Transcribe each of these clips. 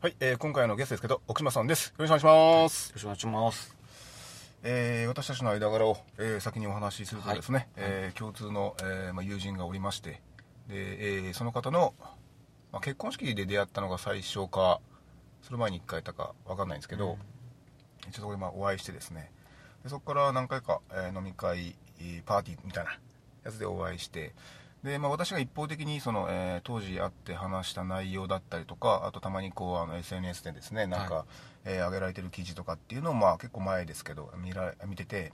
はい、えー今回のゲストですけど、奥島さんです。よろしくお願いします。よろしくお願いします。えー私たちの間柄を、えー先にお話しするとですね、えー共通の、えーまあ、友人がおりまして、で、えーその方の、まあ、結婚式で出会ったのが最初か、その前に1回やったかわかんないんですけど、ちょっとこれまあお会いしてですね、でそこから何回か、えー飲み会、えーパーティーみたいなやつでお会いして、で、まあ、私が一方的にその、えー当時会って話した内容だったりとかあとたまにこうあの SNS でですねなんか、はえー上げられてる記事とかっていうのを、まあ、結構前ですけど見ら見てて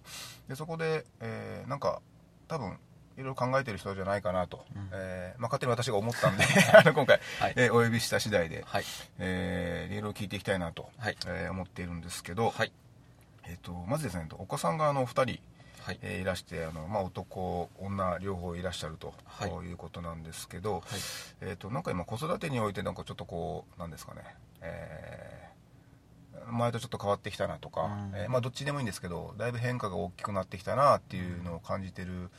でそこで、えーなんか多分いろいろ考えてる人じゃないかなと、うん。えーまあ、勝手に私が思ったんで あの今回、はい。えーお呼びした次第で、はい。えーいろいろ聞いていきたいなと、はい。えー思っているんですけど、はい。えー、とまずですねお子さんがあの2人はい。えーいらしてあの、まあ、男女両方いらっしゃると、はい。いうことなんですけど、はい。えー、となんか今子育てにおいてなんかちょっとこうなんですかね、えー前とちょっと変わってきたなとか、うん。えーまあ、どっちでもいいんですけどだいぶ変化が大きくなってきたなっていうのを感じてる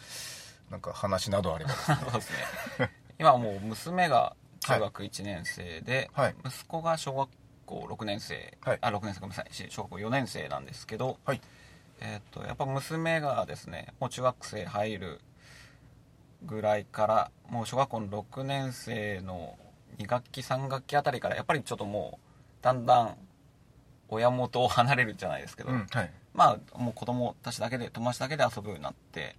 なんか話などあればですね。そうですね。今はもう娘が中学1年生で、はい。息子が小学校6年生、はい。あ、6年生ごめんなさい、小学校4年生なんですけど、はいえっ、と、やっぱ娘がですね、もう中学生入るぐらいから、もう小学校の6年生の2学期3学期あたりから、やっぱりちょっともう、だんだん親元を離れるじゃないですけど、うんはい。まあ、もう子供たちだけで、友達だけで遊ぶようになって、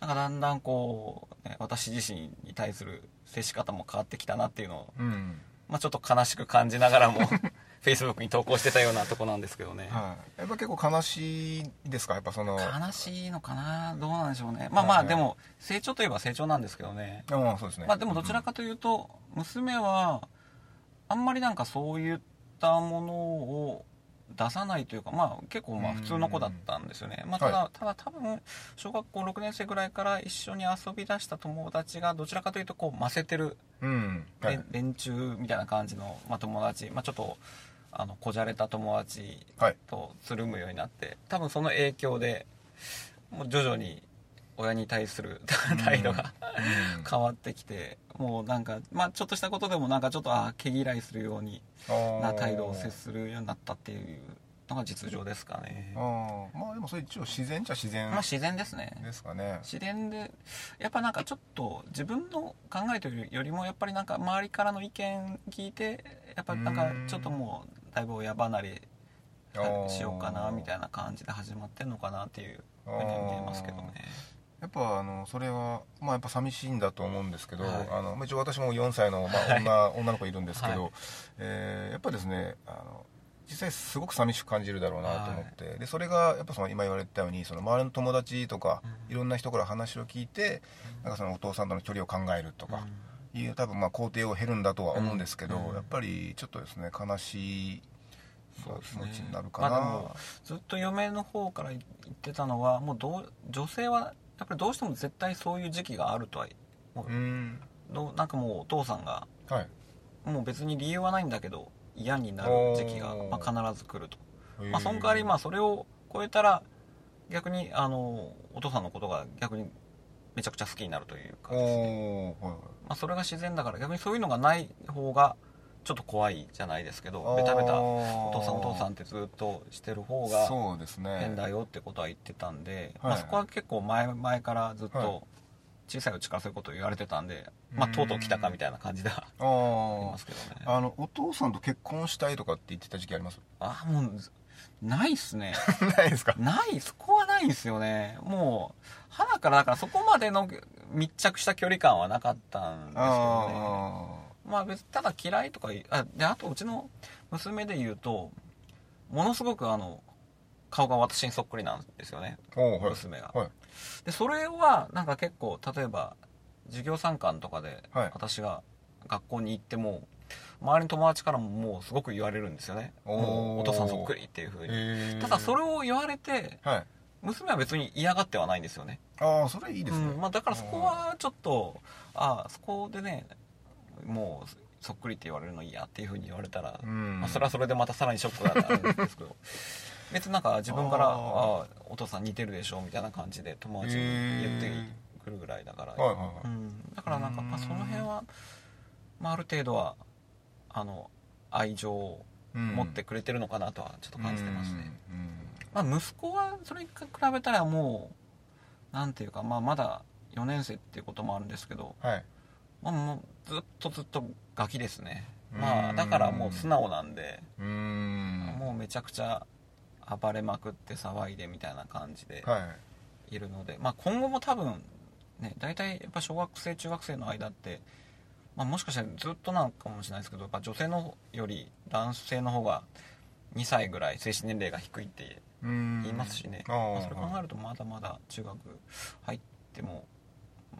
なんかだんだんこう、ね、私自身に対する接し方も変わってきたなっていうのを、うん。まあちょっと悲しく感じながらも、Facebook に投稿してたようなとこなんですけどね。はい、やっぱ結構悲しいですか？やっぱその。悲しいのかな？どうなんでしょうね。まあまあ、はいでも、成長といえば成長なんですけどね。あまあそうですね。まあでもどちらかというと、娘は、あんまりなんかそういったものを出さないというか、まあ結構まあ普通の子だったんですよね。まあただ、はただ多分、小学校6年生ぐらいから一緒に遊び出した友達がどちらかというとこう、ませてるうん。はい。連連中みたいな感じの、まあ、友達、まあ、ちょっとあのこじゃれた友達はいとつるむようになって多分その影響でもう徐々に親に対する 態度がうん。変わってきてもうなんか、まあ、ちょっとしたことでもなんかちょっとあ毛嫌いするようにな態度を接するようになったっていうのが実情ですかね。あー。まあでもそれ一応自然っちゃ自然まあ自然ですね。ですかね。自然でやっぱなんかちょっと自分の考えというよりもやっぱりなんか周りからの意見聞いてやっぱなんかちょっともうだいぶ親離れしようかなみたいな感じで始まってんのかなっていうふうには見えますけどね。やっぱあのそれはまあやっぱ寂しいんだと思うんですけど、はい。あのまあ一応私も4歳の、まあ、はい。女女の子いるんですけど、はい。えーやっぱですねあの実際すごく寂しく感じるだろうなと思って、でそれがやっぱその今言われたようにその周りの友達とか、うん。いろんな人から話を聞いて、なんかそのお父さんとの距離を考えるとか、いう多分まあ工程を経るんだとは思うんですけど、うん。やっぱりちょっとですね悲しい気持ちになるかな、まあずっと嫁の方から言ってたのはもうどう女性はやっぱりどうしても絶対そういう時期があるとはもう。うん。どうなんかもうお父さんがはい。もう別に理由はないんだけど嫌になる時期が、まあ、必ず来ると、まあ、その代わりまあそれを超えたら逆にあのお父さんのことが逆にめちゃくちゃ好きになるというかですね、はいはい。まあ、それが自然だから逆にそういうのがない方がちょっと怖いじゃないですけどベタベタお父さんお父さんってずっとしてる方が変だよってことは言ってたんで、はい。まあ、そこは結構前前からずっはい。と小さいうちからそういうことを言われてたんで、まあ、とうとう来たかみたいな感じではあ ますけどね。あのお父さんと結婚したいとかって言ってた時期あります？あもうないっすね。ないですか？ないそこはないんですよね。もう花からだからそこまでの密着した距離感はなかったんですけどね。あまあ別ただ嫌いとかいあであとうちの娘で言うとものすごくあの顔が私にそっくりなんですよね。娘が。はい。でそれはなんか結構例えば授業参観とかではい。私が学校に行っても周りの友達からももうすごく言われるんですよね。おーもうお父さんそっくりっていうふうに。へー。ただそれを言われてはい。娘は別に嫌がってはないんですよね。ああそれいいですね、うんまあ、だからそこはちょっとああそこでねもうそっくりって言われるの嫌っていうふうに言われたら、うん。まあ、それはそれでまたさらにショックだったんですけど。別になんか自分から「あお父さん似てるでしょ」みたいな感じで友達に言ってくるぐらいだから、はいはいはい。うん、だからなんかまあその辺は、まあ、ある程度はあの愛情を持ってくれてるのかなとはちょっと感じてますね、まあ、息子はそれに比べたらもうなんていうか、まあ、まだ4年生っていうこともあるんですけど、はい。まあ、もうずっとずっとガキですね。うん。まあだからもう素直なんでもうめちゃくちゃ暴れまくって騒いでみたいな感じではい。いるので、まあ、今後も多分ね大体やっぱ小学生中学生の間って、まあ、もしかしたらずっとなのかもしれないですけどやっぱ女性のより男性の方が2歳ぐらい精神年齢が低いって言いますしね、まあ、それ考えるとまだまだ中学入っても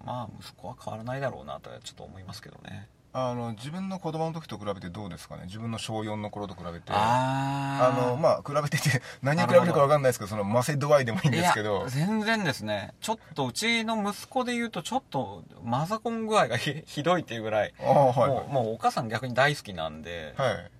まあ息子は変わらないだろうなとはちょっと思いますけどねあの自分の子供の時と比べてどうですかね？自分の小4の頃と比べて。ああのまあ比べてて 何を比べるか分かんないですけどそのませ度合いでもいいんですけど。いや全然ですね。ちょっとうちの息子で言うとちょっとマザコン具合がひ ひどいっていうぐらいああはいもうもうお母さん逆に大好きなんで、はい。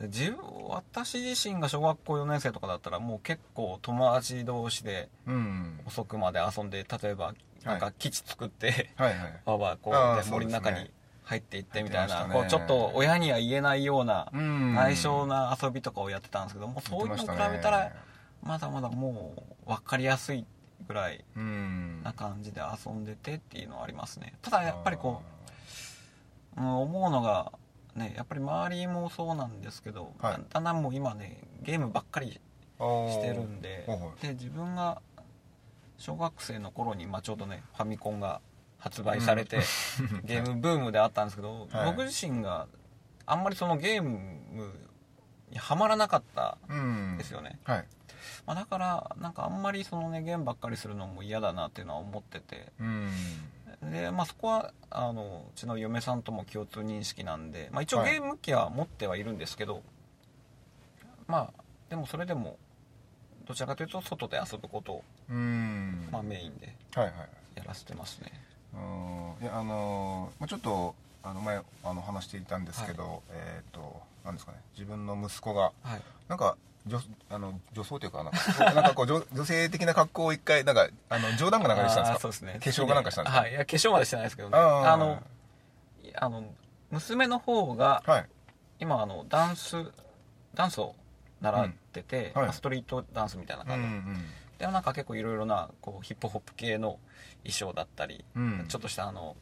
で自分私自身が小学校4年生とかだったらもう結構友達同士でうん。遅くまで遊んで例えばなんか基地作って、はいはい。バーバーこう森の中に入っていってみたいな、ね。こうちょっと親には言えないようなうん。内緒な遊びとかをやってたんですけどもうそういうのに比べたらまだまだもう分かりやすいぐらいうん。な感じで遊んでてっていうのはありますね。ただやっぱりこう、うん、思うのがねやっぱり周りもそうなんですけど、はい。だんだんもう今ねゲームばっかりしてるんでで自分が小学生の頃に、まあ、ちょうどねファミコンが発売されて、ゲームブームであったんですけど、はい。僕自身があんまりそのゲームにはまらなかったうん。んですよね、はい。まあ、だからなんかあんまりそのねゲームばっかりするのも嫌だなっていうのは思ってて。うん。で、まあ、そこはあのうちの嫁さんとも共通認識なんで、まあ、一応はい。ゲーム機は持ってはいるんですけど、まあでもそれでもどちらかというと外で遊ぶことを、うん。まあ、メインではいはい。やらせてますねうん。いやあのまあちょっとあの前あの話していたんですけど、えっ、となんですかね。自分の息子がはい。なんか女あの女装というかなんかなんかこう女女性的な格好を一回なんかあの冗談かなんかでしたんですか？そうですね。化粧かなんかしたんですか？はい。いや化粧までしてないですけどね。あのいあの娘の方がはい。今あのダンスダンスを習ってて、うん。はい。まあストリートダンスみたいなうんう感じで,、んでなんか結構いろいろなこうヒップホップ系の衣装だったり、うん。ちょっとしたあの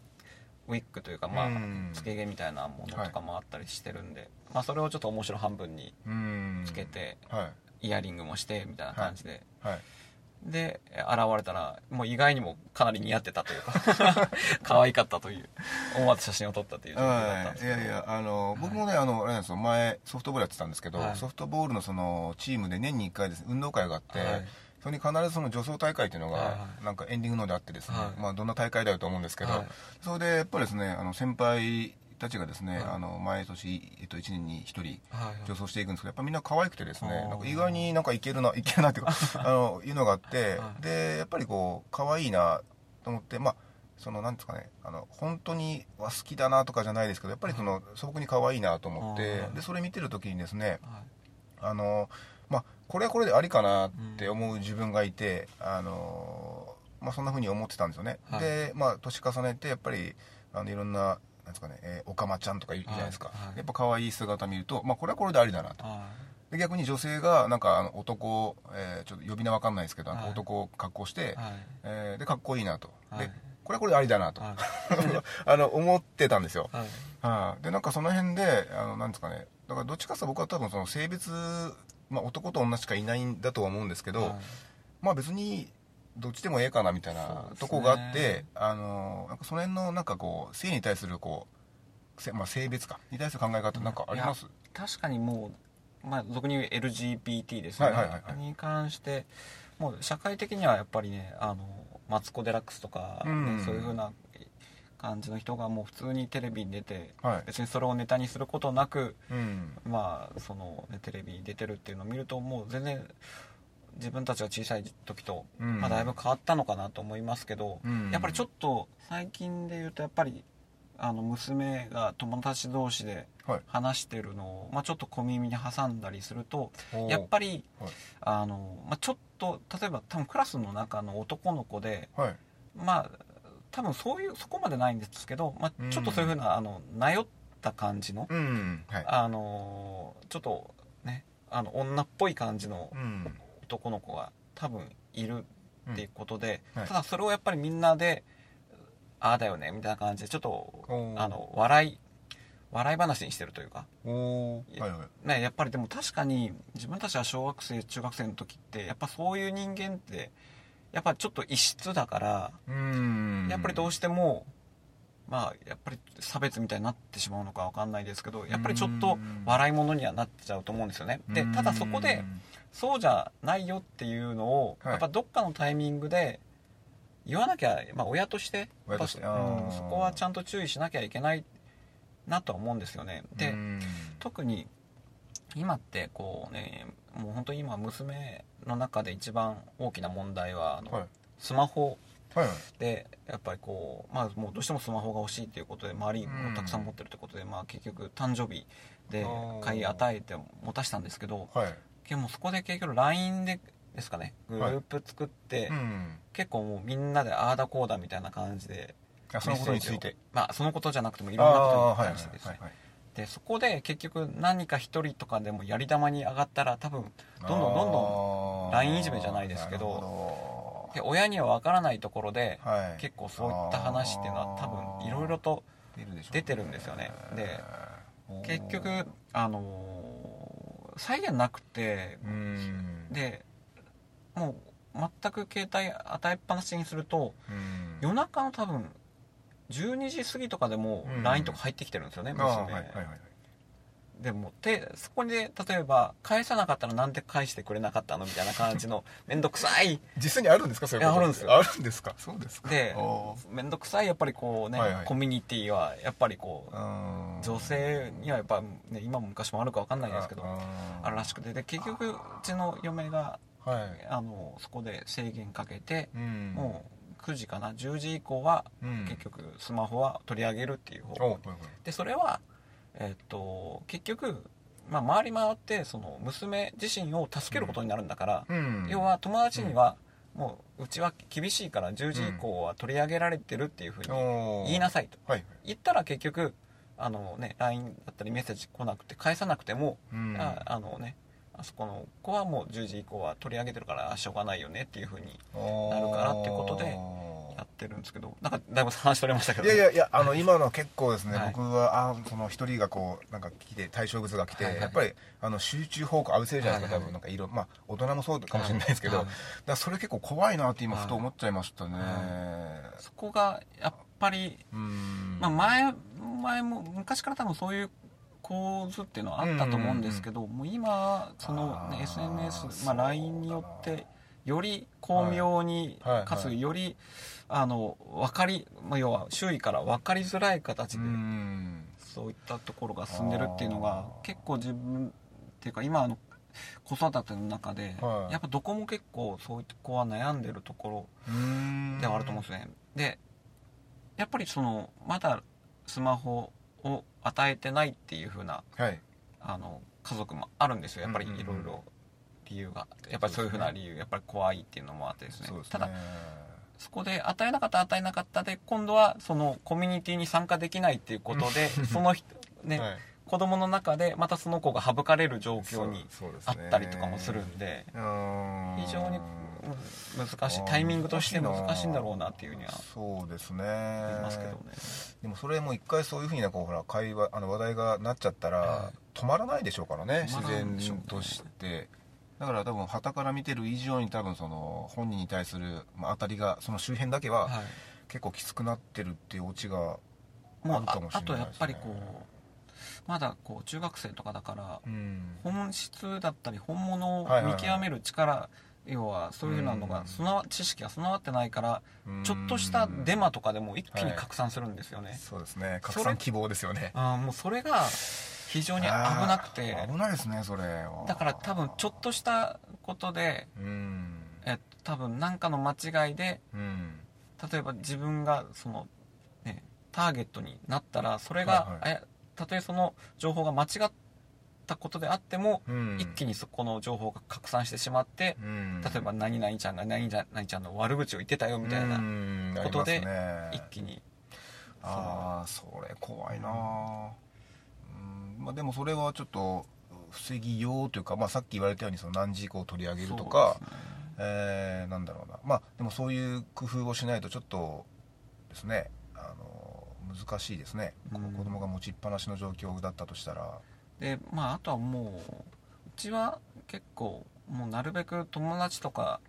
ウィッグというかまあ、うん。つけ毛みたいなものとかもあったりしてるんで、まあ、それをちょっと面白半分にうん。つけて、はい。イヤリングもしてみたいな感じで、はい。で現れたらもう意外にもかなり似合ってたというか 可愛かったという思わず写真を撮ったという状況だったんですけど。はい。いやいやあの、僕もねあのあ前ソフトボールやってたんですけど、はい。ソフトボールのそのチームで年に1回です。ね運動会があって、はいそれに必ずその女装大会っていうのが、はいはい。なんかエンディングのであってですね、はい。まあどんな大会だよと思うんですけど、はい。それでやっぱりですねあの先輩たちがですね、はい。あの毎年、えっと、1年に1人はい女装していくんですけどやっぱみんな可愛くてですねあー。なんか意外になんかいけるないけるなっていうかあのいうのがあって、はい。でやっぱりこう可愛いなと思ってまあそのなんですかねあの本当には好きだなとかじゃないですけどやっぱりその素朴に可愛いなと思ってはい。でそれ見てる時にですねはい。あのまあこれはこれでありかなって思う自分がいて、あのまあ、そんな風に思ってたんですよね、はい。でまあ年重ねてやっぱりあのいろんななんですかね、えー、おかまちゃんとかいるじゃないですか、はい。はい。やっぱ可愛い姿見ると、まあ、これはこれでありだなと。はで逆に女性がなんかあの男、えーちょっと呼び名わかんないですけど、男を格好して、いはい。えーでかっこいいなと、はい。でこれはこれでありだなと、はい。あの思ってたんですよ、はい。はい。でなんかその辺であのなんですかね。だからどっちかっていうと僕は多分その性別、まあ、男と女しかいないんだとは思うんですけど、はい。まあ別にどっちでもええかなみたいなとこがあって、あのなんかその辺のなんかこう性に対するこうせ、まあ、性別かに対する考え方なんかあります？確かにもう、まあ、俗に言う LGBT ですね、はいはいはいはい。に関してもう社会的にはやっぱりねあのマツコ・デラックスとか、ねうん。そういうふうな感じの人がもう普通にテレビに出てはい。別にそれをネタにすることなくうん。まあその、ね、テレビに出てるっていうのを見るともう全然自分たちが小さい時と、うん。まあ、だいぶ変わったのかなと思いますけど、うん。やっぱりちょっと最近で言うとやっぱりあの娘が友達同士ではい。話してるのを、まあ、ちょっと小耳に挟んだりするとやっぱりはい。あの、まあ、ちょっと例えば多分クラスの中の男の子ではい。まあ多分そういうそこまでないんですけど、まあ、ちょっとそういうふうな、あのなよった感じの、うん。はい。あのちょっとねあの女っぽい感じのうん。男の子が多分いるっていうことで、うん。はい。ただそれをやっぱりみんなでああだよねみたいな感じでちょっとあの笑い笑い話にしてるというか、はいはい。ね、やっぱりでも確かに自分たちは小学生中学生の時ってやっぱそういう人間ってやっぱちょっと異質だから、うん。やっぱりどうしてもまあやっぱり差別みたいになってしまうのかわかんないですけどやっぱりちょっと笑い物にはなっちゃうと思うんですよね。でただそこでそうじゃないよっていうのを、はい。やっぱどっかのタイミングで言わなきゃ、まあ、親としてそこはちゃんと注意しなきゃいけないなとは思うんですよね。で、うん。特に今ってこうねもう本当に今娘の中で一番大きな問題はあの、はい。スマホはいはい。でやっぱりこう、まあ、もうどうしてもスマホが欲しいっていうことで周りもたくさん持ってるってことで、まあ、結局誕生日で買い与えて持たしたんですけどはい。でもそこで結局 LINE でですかねグループ作って、うん。結構もうみんなでああだこうだみたいな感じであそのことについメッセーてジをまあそのことじゃなくてもいろんなことに対してですね、はいはいでそこで結局何か一人とかでもやり玉に上がったら多分どんどんどんどん LINE いじめじゃないですけどで親には分からないところでどはい。結構そういった話っていうのは多分いろいろと出てるんですよね。で結局あのー再現なくてうん。でもう全く携帯与えっぱなしにするとうん。夜中の多分12時過ぎとかでもうん。LINE とか入ってきてるんですよね、あー娘、はいはいはいでもでそこで例えば返さなかったらなんで返してくれなかったのみたいな感じの 面倒くさい。実際にあるんですかそういうこと。あるんですよ。あるんですか？そうですか。で面倒くさいやっぱりこうね、はいはい。コミュニティはやっぱりこううん女性にはやっぱ、ね、今も昔もあるか分かんないですけどああるらしくて。で結局うちの嫁がはい。あのそこで制限かけて、うん。もう9時かな？10時以降はうん。結局スマホは取り上げるっていう方向おはいはい。でそれは、えっと結局、まあ、回り回ってその娘自身を助けることになるんだから、うん。要は友達には、もううちは厳しいから10時以降は取り上げられてるっていうふうに言いなさいと。はい。言ったら結局あの、ね、LINE だったりメッセージ来なくて返さなくても、うん。ああのねあそこの子はもう10時以降は取り上げてるからあしょうがないよねっていうふうになるからってことでやってるんですけどなんかだいぶ話取れましたけどいやいやいやあの今の結構ですね、はい。僕はあその一人がこうなんか来て対象物が来て、はいはい。やっぱりあの集中方向合わせるじゃないですか、はいはい多分なんか色まあ大人もそうかもしれないですけど、はい。だそれ結構怖いなって今ふと思っちゃいましたね、そこがやっぱり、うん。まあ、前前も昔から多分そういう構図っていうのはあったと思うんですけど、もう今その、ね、SNS、まあ、LINE によってより巧妙に、かつよりあの分かり、まあ、要は周囲から分かりづらい形うで、ん。そういったところが進んでるっていうのが結構自分っていうか今あの子育ての中で、はい。やっぱどこも結構そういった子は悩んでるところうん。ではあると思うんですね、でやっぱりそのまだスマホを与えてないっていう風なはい。あの家族もあるんですよ。やっぱりうんうんうん。いろいろ。理由が。やっぱりそういう風な理由。やっぱり怖いっていうのもあってですね。ね。ただそこで与えなかった与えなかったで今度はそのコミュニティに参加できないっていうことで その人ね、はい。子供の中でまたその子が省かれる状況にあったりとかもするんでうん。非常にうん難しいタイミングとして難しいんだろうなっていうふうにはそうですね。ますけどね。でもそれも一回そういうふうになこうほら会話あの話題がなっちゃったら、は止まらないでしょうからね自然として。だから多分旗から見てる以上に多分その本人に対する、まあ、当たりがその周辺だけははい。結構きつくなってるっていうオチがあるかもしあれないですね。あとやっぱりこうまだこう中学生とかだからうん。本質だったり本物をはいはいはい。見極める力要はそういうのうん。が備わ知識が備わってないからうん。ちょっとしたデマとかでも一気に拡散するんですよね、そうですね。拡散希望ですよね。あーもうそれが非常に危なくて。危ないですねそれは。だから多分ちょっとしたことでうん。えっと多分何かの間違いでうん。例えば自分がその、ね、ターゲットになったらそれが、はい。えたとえその情報が間違ったことであっても、うん。一気にそこの情報が拡散してしまって、うん。例えば何々ちゃんが何々ちゃんの悪口を言ってたよみたいな、うん。ことで一気にああそれ怖いな。うん。まあでもそれはちょっと防ぎようというか、まあ、さっき言われたようにその何時以降取り上げるとか、ね。えーなんだろうな。まあでもそういう工夫をしないとちょっとですねあの難しいですね、うん。子供が持ちっぱなしの状況だったとしたらでまああとはもううちは結構もうなるべく友達とか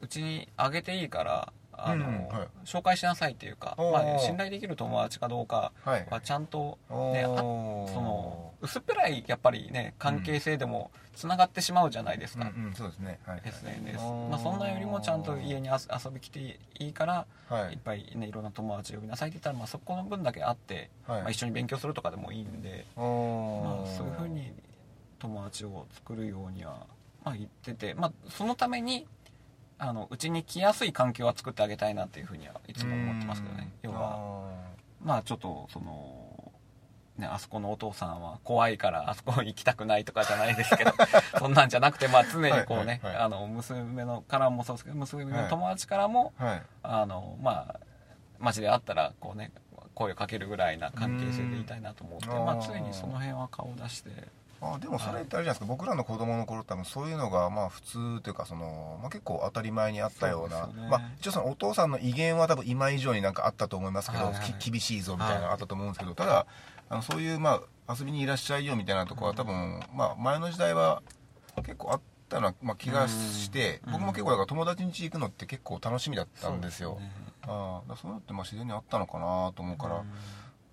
うちにあげていいからあの、うん。はい。紹介しなさいっていうか、まあ、信頼できる友達かどうかはい。はちゃんとおねあーその薄っぺらいやっぱりね関係性でもつながってしまうじゃないですか、うんうんそうですね。はい SNS まあ、そんなよりもちゃんと家に遊遊び来ていいから、、はい。いっぱいねいろんな友達呼びなさいって言ったら、まあ、そこの分だけ会って、はい。まあ、一緒に勉強するとかでもいいんで、おまあ、そういうふうに友達を作るようには、まあ、言ってて、まあ、そのためにあのうちに来やすい環境は作ってあげたいなっていうふうにはいつも思ってますけどね。要はまあちょっとその、ね、あそこのお父さんは怖いからあそこ行きたくないとかじゃないですけど そんなんじゃなくて、まあ、常にこうね、はいはいはい。あの娘のからもそうですけど娘の友達からも、はい。あのまあ街で会ったらこうね声をかけるぐらいな関係性でいたいなと思って、まあ、常にその辺は顔を出してあでもそれってあれじゃないですか、僕らの子供の頃多分そういうのがまあ普通というかその、まあ、結構当たり前にあったような。ね。まあ、一応そのお父さんの威厳は多分今以上になんかあったと思いますけど、はいはいき厳しいぞみたいなのがあったと思うんですけど、ただあのそういうまあ遊びにいらっしゃいよみたいなところは多分、まあ、前の時代は結構あったような、まあ、気がして、うん。僕も結構だから友達ん家行くのって結構楽しみだったんですよ。そうね。あそういうのってまあ自然にあったのかなと思うから、うん。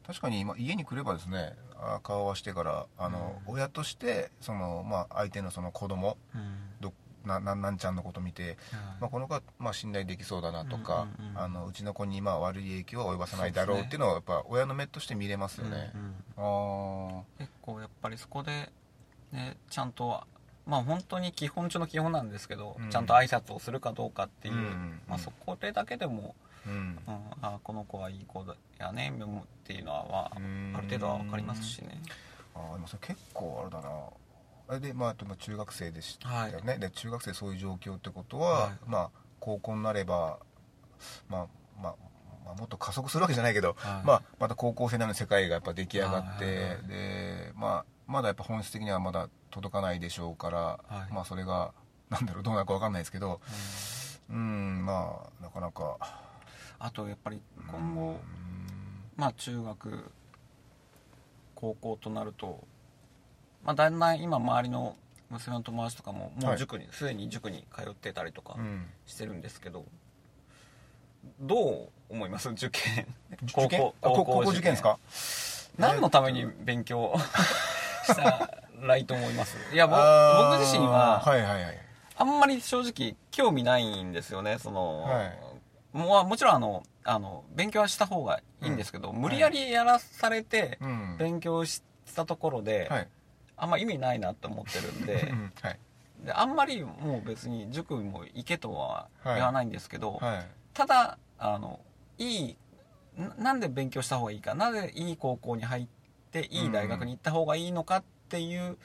確かに今家に来ればですねあ顔合わせてからあの、親としてその、まあ、相手のその子供うん。どななんなんちゃんのこと見て、まあ、この子はまあ信頼できそうだなとか、あのうちの子にまあ悪い影響は及ばさないだろうっていうのはやっぱ親の目として見れますよね。あ結構やっぱりそこで、ね、ちゃんとまあ本当に基本中の基本なんですけど、うん。ちゃんと挨拶をするかどうかっていう、うんまあ、そこでだけでも、あうん。うん、あこの子はいい子だやねっていうのは、まある程度は分かりますしね。あーでもそれ結構あれだな。あれでまあ中学生でしたよね、で中学生そういう状況ってことは、はい。まあ高校になればまあまあまあ、もっと加速するわけじゃないけど、はい。まあ、また高校生なの世界がやっぱ出来上がって、はいはいはい。で、まあ、まだやっぱ本質的にはまだ届かないでしょうから、はい。まあそれがなんだろうどうなるか分かんないですけどうんまあなかなかあとやっぱり今後、うん。まあ中学高校となると、まあ、だんだん今周りの娘の友達とかももう塾にすで、に塾に通ってたりとかうん。してるんですけど、どう思います？受験。受験？あ高校受験。ですか？何のために勉強 したらいいと思います？いや僕自身ははいはいはい。あんまり正直興味ないんですよね。その、はいもうもちろんあのあの勉強はした方がいいんですけど、無理やりやらされてうん。勉強したところで、はい。あんま意味ないなって思ってるんでうん。はい。であんまりもう別に塾も行けとは言わないんですけど、はい。ただあのいいななんで勉強した方がいいかなぜいい高校に入っていい大学に行った方がいいのかっていう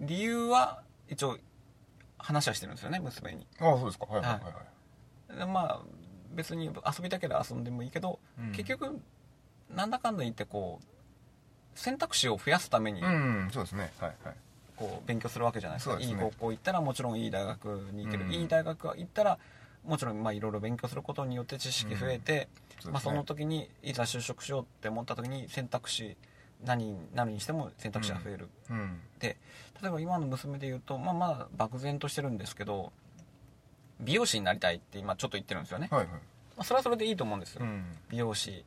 理由は一応話はしてるんですよね娘に。ああそうですか。はいはいはいはい。でまあ別に遊びたければ遊んでもいいけど、うん。結局なんだかんだ言ってこう選択肢を増やすためにうんそうですね。はいはい。こう勉強するわけじゃないですか。ね。いい高校行ったらもちろんいい大学に行ける、うん。いい大学行ったらもちろんまあいろいろ勉強することによって知識増えて、そうですね。まあ、その時にいざ就職しようって思った時に選択肢何になるにしても選択肢が増える、うん。で例えば今の娘で言うと、まあ、まだ漠然としてるんですけど美容師になりたいって今ちょっと言ってるんですよね、はいはい。まあ、それはそれでいいと思うんですよ、うん。美容師。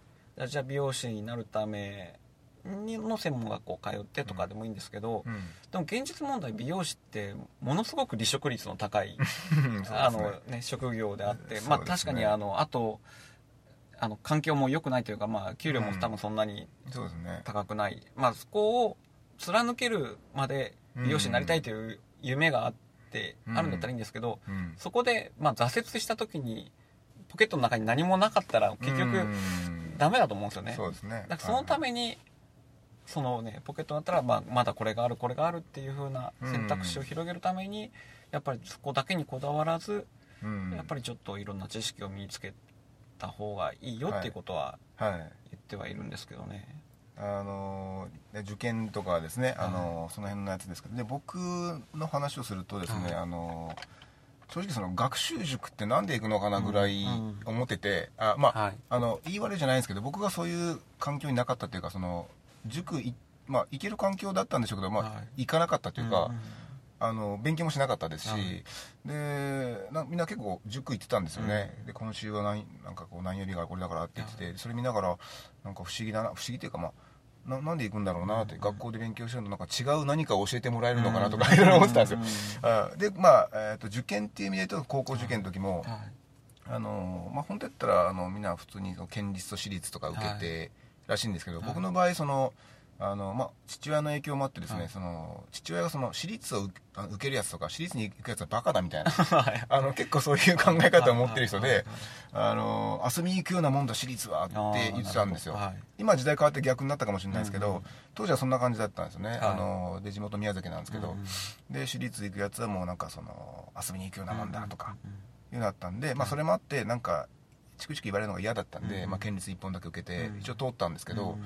じゃあ美容師になるための専門学校通ってとかでもいいんですけど、うん。でも現実問題美容師ってものすごく離職率の高いね。あの、ね、職業であって、ね。まあ、確かにあのあとあの環境も良くないというか、まあ、給料も多分そんなにそうですね。高くない、まあ、そこを貫けるまで美容師になりたいという夢があって、うん。あるんだったらいいんですけど、うん。そこで、まあ、挫折した時にポケットの中に何もなかったら結局うんダメだと思うんですよね。そうですね。だからそのためにそのねポケットだったら、まあ、まだこれがあるこれがあるっていう風な選択肢を広げるために、やっぱりそこだけにこだわらず、うん。やっぱりちょっといろんな知識を身につけた方がいいよっていうことははい。言ってはいるんですけどね。あのね受験とかですね、あのその辺のやつですけどで僕の話をするとですね、はい。あの正直その学習塾ってなんで行くのかなぐらいうん思ってて、あまあ、はい。あの言い悪いじゃないんですけど僕がそういう環境になかったっていうかその塾いまあ行ける環境だったんでしょうけど、まあはい。行かなかったというか、んんあの勉強もしなかったですし、はい。でなみんな結構塾行ってたんですよね、で今週は何なんかこう何曜日がこれだからって言ってて、それ見ながらなんか不思議だな不思議っていうかまあななんで行くんだろうなって、学校で勉強してるのなんか違う何かを教えてもらえるのかなとかいろいろ思ってたんですよ、あでまあ、えー、と受験っていう意味で言うと高校受験の時も、はい。あのまあ、本当やったらあのみんな普通に県立と私立とか受けてらしいんですけど、はい。僕の場合そのあの、まあ、父親の影響もあってですね、はい。その父親がその私立を受けるやつとか私立に行くやつはバカだみたいな はい。あの結構そういう考え方を持ってる人であの遊びに行くようなもんだ私立はって言ってたんですよ、はい。今時代変わって逆になったかもしれないですけど、うん。うん当時はそんな感じだったんですよね、い。あので地元宮崎なんですけど、うんうんで私立行くやつはもうなんかその遊びに行くようなもんだとか、うんいうのだったんで、まあ、それもあってなんかチクチク言われるのが嫌だったんで、うんまあ、県立1本だけ受けてうん。一応通ったんですけど、うん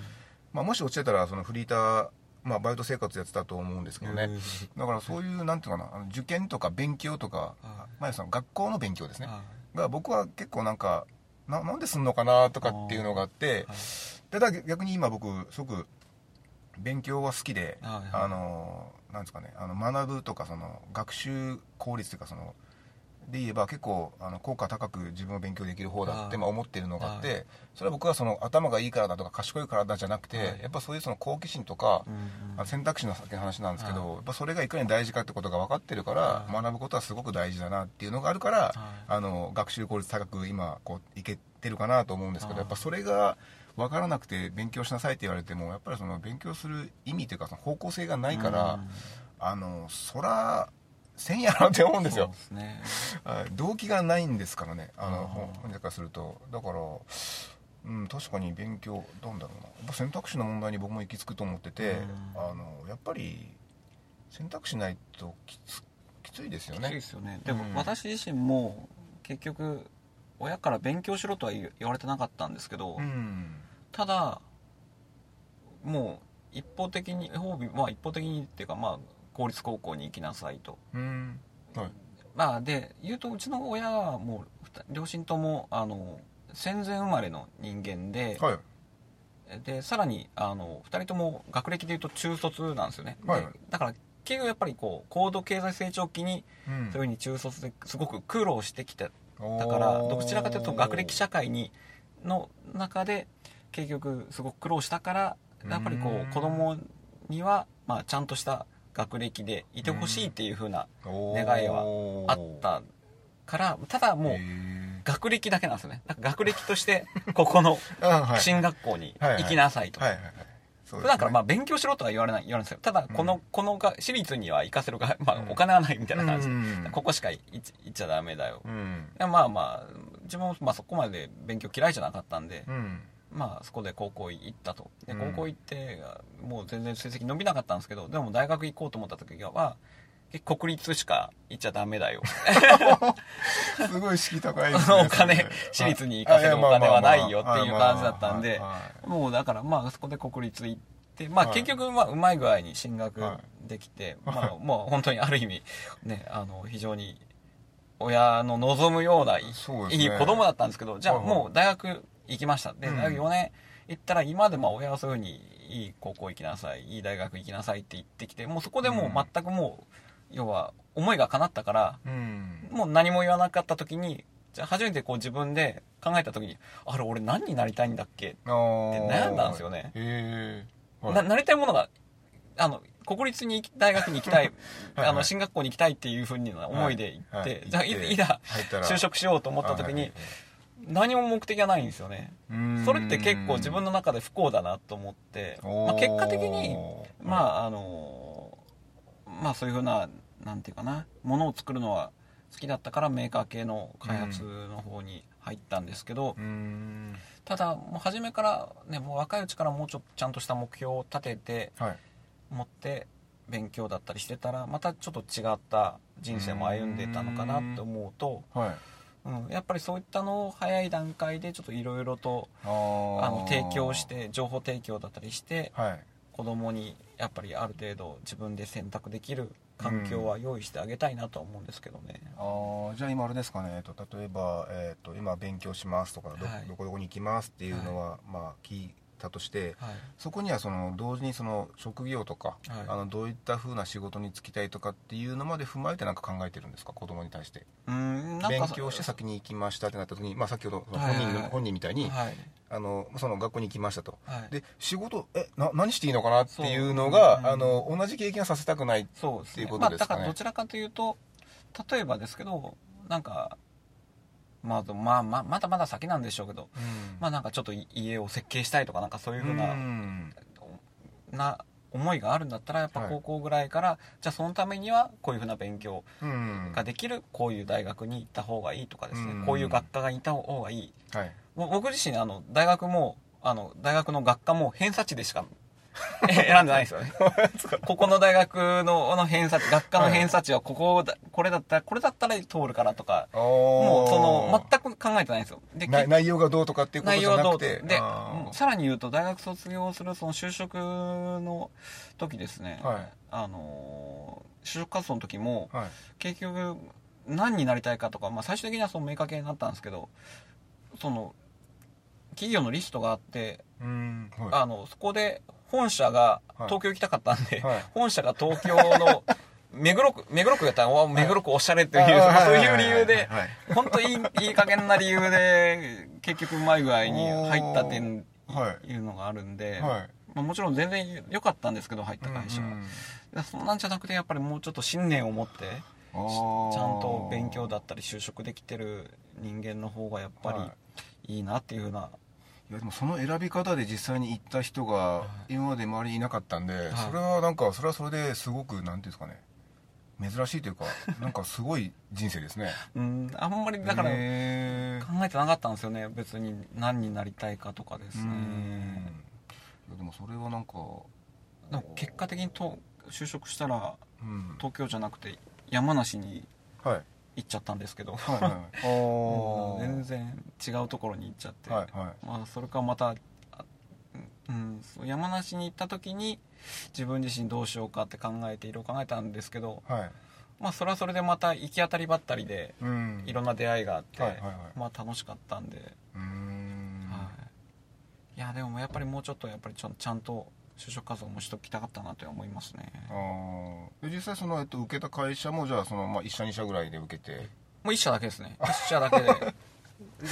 まあ、もし落ちてたらそのフリーター、まあ、バイト生活やってたと思うんですけどね、うん。だからそういうなんていうかな受験とか勉強とか、はいまあ、その学校の勉強ですね、はいが僕は結構なんかななんですんのかなとかっていうのがあってはいただ逆に今僕すごく勉強は好きで、あのなんですかねあの学ぶとかその学習効率というかそので言えば結構あの効果高く自分を勉強できる方だってはいまあ思ってるのがあっはてそれは僕はその頭がいいからだとか賢いからだじゃなくてはいやっぱそういうその好奇心とか選択肢の先の話なんですけはどやっぱそれがいかに大事かってことが分かってるからはい学ぶことはすごく大事だなっていうのがあるからはいあの学習効率高く今こういけてるかなと思うんですけどはいやっぱそれが分からなくて勉強しなさいって言われてもやっぱりその勉強する意味というかその方向性がないからうんあのそらせんやろって思うんですよ。すね。はい。動機がないんですからね。あの本本人からすると。だからうん確かに勉強なんだろうな。選択肢の問題に僕も行き着くと思っててうん。あのやっぱり選択肢ないときつきついですよきついでねすよね。でもうん。私自身も結局親から勉強しろとは言言われてなかったんですけど、うん。ただもう一方的に褒美まあ一方的にっていうかまあ公立高校に行きなさいと。うん。はい。まあで言うとうちの親はもう両親ともあの戦前生まれの人間で、はい。でさらにあの2人とも学歴でいうと中卒なんですよね、ではい。だから結局やっぱりこう高度経済成長期にうん。そういうふうに中卒ですごく苦労してきてだからどちらかというと学歴社会にの中で結局すごく苦労したからやっぱりこうん。う子供にはまあちゃんとした学歴でいてほしいっていうふうな願いはあったからただもう学歴だけなんですよね。学歴としてここの 進学校に行きなさいと普段からまあ勉強しろとは言われない。言われない。ん。ですよただこの,、うんこのが私立には行かせるが、まあう、んお金はないみたいな感じ。で、うんここしか行っちゃダメだよ、うん。でまあまあ自分もまあそこまで勉強嫌いじゃなかったんで、うんまあそこで高校行ったと。でうん。高校行ってもう全然成績伸びなかったんですけどでも大学行こうと思った時は国立しか行っちゃダメだよ。すごい敷居高いですね。お金私立に行かせるお金はないよっていう感じだったんでもうだからまあそこで国立行ってまあはい。結局まあうまい具合に進学はできて、はい。まあもう本当にある意味ねあの非常に親の望むようないい子供だったんですけどじゃあもう大学行きました。でうん。大学4年行ったら今までまあ親はそういうふうにいい高校行きなさいいい大学行きなさいって言ってきてもうそこでもう全くもう要は思いが叶ったからうん。もう何も言わなかった時にじゃあ初めてこう自分で考えた時にあれ俺何になりたいんだっけ？あー。悩んだんですよね。へはい。ななりたいものがあの国立に大学に行きたい はいあの進学校に行きたいっていうふうな思いで行って、はいはい。じゃあいいざ就職しようと思った時に、はい何も目的がないんですよね。それって結構自分の中で不幸だなと思って、まあ、結果的にまああのまあそういうふうななんていうかな。ものを作るのは好きだったからメーカー系の開発の方に入ったんですけど、うーん。ただもう初めからねもう若いうちからもうちょっとちゃんとした目標を立ててはい。持って勉強だったりしてたらまたちょっと違った人生も歩んでたのかなって思うと、はいうん、やっぱりそういったのを早い段階でちょっといろいろとあの提供して情報提供だったりしてはい。子供にやっぱりある程度自分で選択できる環境は用意してあげたいなとは思うんですけどね、あー。じゃあ今あれですかね、えっと、例えば、えっと、今勉強しますとかど,、はい。どこどこに行きますっていうのは、まあ聞いたとしてはい。そこにはその同時にその職業とか、はい。あのどういった風な仕事に就きたいとかっていうのまで踏まえてなんか考えてるんですか？子供に対して。うん勉強して先に行きましたってなった時に、まあ、先ほど本人,、本人みたいに、はい。あのその学校に行きましたと。はい。で仕事えな何していいのかなっていうのが、うん。あの同じ経験をさせたくないっていうことですかね。まあ、だからどちらかというと例えばですけどなんかまあまあまあまだまだ先なんでしょうけど、まあなんかちょっと家を設計したいとかなんかそういうふうな、ん。な思いがあるんだったらやっぱはい。高校ぐらいから、じゃあそのためにはこういうふうな勉強うん。ができるこういう大学に行った方がいいとかですね、うん。こういう学科がいた方がいい。はい。僕自身あの大学もあの大学の学科も偏差値でしか 選んでないんですよね。ここの大学のの偏差値学科の偏差値はここだこれだったらこれだったら通るからとかももうその全く考えてないんですよ。でな内容がどうとかっていうことじゃなくて。でさらに言うと大学卒業するその就職の時ですね、はい。あのー就職活動の時もはい。結局何になりたいかとか、まあ、最終的にはその明確になったんですけどその企業のリストがあってうんはい。あのそこで本社がはい。東京行きたかったんで、はい。本社が東京の 目黒区目黒区やったらお目黒区おしゃれっていう、あーそういうはい理由ではいはい。本当いいいい加減な理由で結局うまい具合に入ったってい。うのがあるんで、はい。まあ、もちろん全然良かったんですけど入った会社は、うんうん。そんなんじゃなくてやっぱりもうちょっと信念を持ってちゃんと勉強だったり就職できてる人間の方がやっぱはりいいなっていうふうな、いやでもその選び方で実際に行った人が今まで周りにいなかったんで、い。それはなんかそれはそれですごくなんていうんですかね珍しいというか なんかすごい人生ですね。うんあんまりだから考えてなかったんですよね別に。何になりたいかとかですうねん。いやでもそれはなんか結果的にと就職したらうん。東京じゃなくて山梨にはい行っちゃったんですけど、はいはい あー。全然違うところに行っちゃって、はいはい。まあ、それからまた、あうん、山梨に行った時に自分自身どうしようかって考えていろいろ考えたんですけど、はい。まあ、それはそれでまた行き当たりばったりでうん。いろんな出会いがあって、はいはいはい。まあ、楽しかったんで、はい、いやでもやっぱりもうちょっとやっぱりちゃんと就職活動もしときたかったなとは思いますね。あ実際その、えっと、受けた会社もじゃあその、まあ、1社2社ぐらいで受けて。もう一社だけですね。一社だけで。で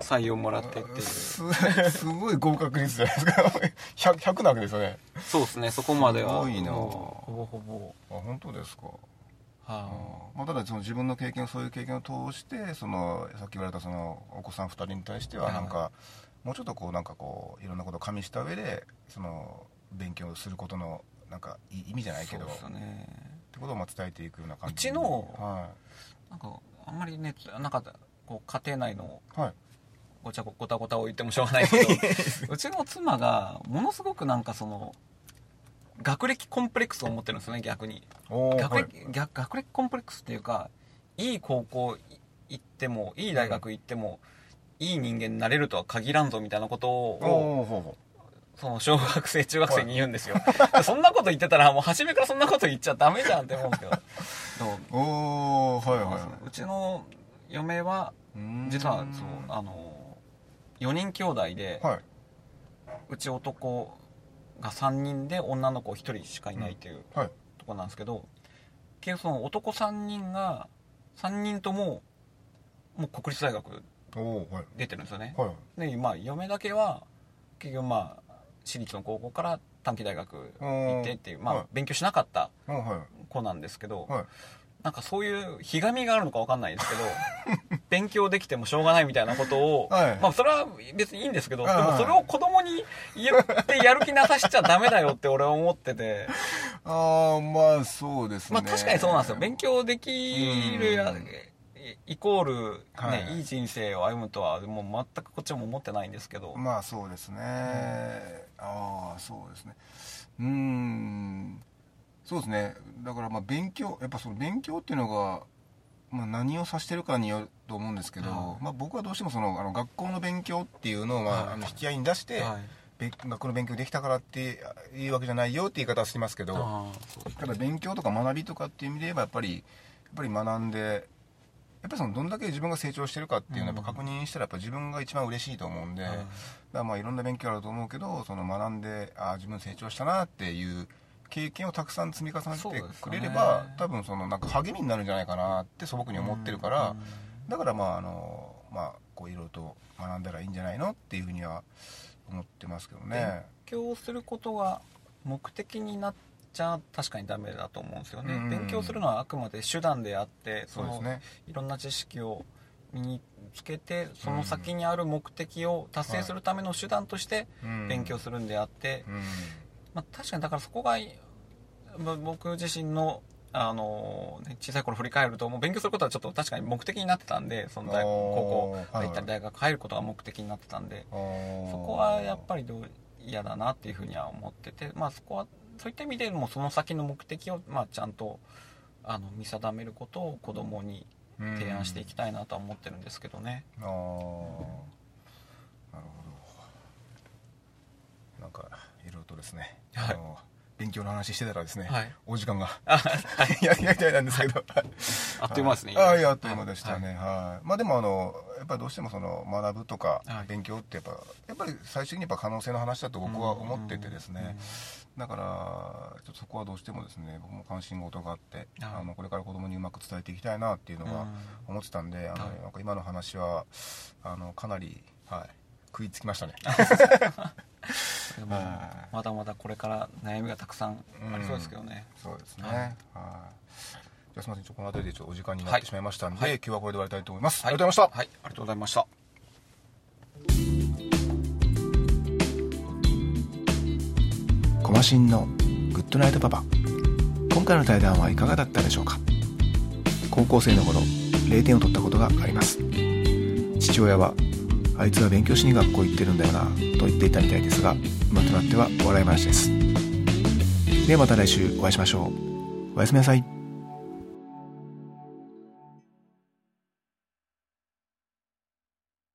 採用もらってっていう。すすごい合格率じゃないですか。100, 100なわけですよね。そうですね。そこまでは。すごいな。ほぼほぼ。あ本当ですか。あはー。まあ、ただその自分の経験そういう経験を通してそのさっき言われたそのお子さん2人に対してははいなんか、もうちょっとこうなんかこういろんなことを加味した上でその勉強することのなんかい意味じゃないけどそうですよね。ってことをまあ伝えていくような感じうちのはなんかあんまりねなんかこう家庭内のい、はい、ごちゃごごたごたを言ってもしょうがないけどうちの妻がものすごくなんかその学歴コンプレックスを持ってるんですよね逆に。おーはい。学歴,、逆学歴コンプレックスっていうかいい高校行ってもいい大学行っても、いい人間になれるとは限らんぞみたいなことをその小学生中学生に言うんですよ、そんなこと言ってたらもう初めからそんなこと言っちゃダメじゃんって思うんですけど。おーはいはいはうちの嫁はい実はそうあの4人兄弟で、はい。うち男が3人で女の子1人しかいないっていうはい。とこなんですけど結局その男3人が3人とももう国立大学出てるんですよね。はい。でまあ嫁だけは結局まあ私立の高校から短期大学行ってっていう、まあはい。勉強しなかった子なんですけど、はい。なんかそういうひがみがあるのかわかんないですけど 勉強できてもしょうがないみたいなことを、はい。まあそれは別にいいんですけど、はいでもそれを子供に言ってやる気なさしちゃダメだよって俺は思ってて、ああまあそうですね。まあ確かにそうなんですよ。勉強できるやうんイコール、ねはいい、い人生を歩むとはもう全くこっちも思ってないんですけど、まあそうですね、ああそうですね。うーん。そうですね。だからまあ勉強やっぱその勉強っていうのが、まあ、何を指してるかによると思うんですけど、はい。まあ、僕はどうしてもそのあの学校の勉強っていうのを、まあはい。あの引き合いに出して、はい。べ学校の勉強できたからっていうわけじゃないよって言い方はしてますけどただ勉強とか学びとかっていう意味で言えばやっぱりやっぱり学んでやっぱりそのどんだけ自分が成長してるかっていうのをやっぱ確認したらやっぱ自分が一番嬉しいと思うんで、はい。だからまあいろんな勉強あると思うけどその学んでああ自分成長したなっていう経験をたくさん積み重ねてくれれば、多分そのなんか励みになるんじゃないかなって素朴に思ってるから、うん。だからまああのまあこういろいろと学んだらいいんじゃないのっていうふうには思ってますけどね。勉強することが目的になっちゃ確かにダメだと思うんですよね、うん。勉強するのはあくまで手段であってそうのそですね。いろんな知識を身につけてその先にある目的を達成するための手段としてうん。勉強するんであって、うん。まあ、確かにだからそこがま僕自身のあのね、小さい頃振り返るともう勉強することはちょっと確かに目的になってたんでその大高校入ったり大学入ることが目的になってたんで、そこはやっぱりどう嫌だなっていうふうには思ってて、まあ、そこはそういった意味でもその先の目的を、まあ、ちゃんとあの見定めることを子供に提案していきたいなとは思ってるんですけどね。ああなるほど。なんかいろいろとですね、はい。あの勉強の話してたらですね、はい。お時間が。やりたいなんですけど。あっという間ですね。ああい。やあっという間でしたね、はい。はい。まあでもあのやっぱりどうしてもその学ぶとかはい。勉強ってやっぱやっぱり最終的にやっぱ可能性の話だと僕は思っててですね。だからちょっとそこはどうしてもですね僕も関心事があってはい。あのこれから子供にうまく伝えていきたいなっていうのが思ってたんであの今の話はあのかなりはい食いつきましたね。まだまだこれから悩みがたくさんありそうですけどね。そうですね。はい。はい。じゃあすみませんちょっとこの辺りでちょっとお時間になってしまいましたんで、はい。今日はこれで終わりたいと思います、はい。ありがとうございました。はい、ありがとうございました。コマシンのグッドナイトパパ。今回の対談はいかがだったでしょうか？高校生の頃0点を取ったことがあります。父親はあいつは勉強しに学校行ってるんだよなと言っていたみたいですが今となっては笑い話です。ではまた来週お会いしましょう。おやすみなさい。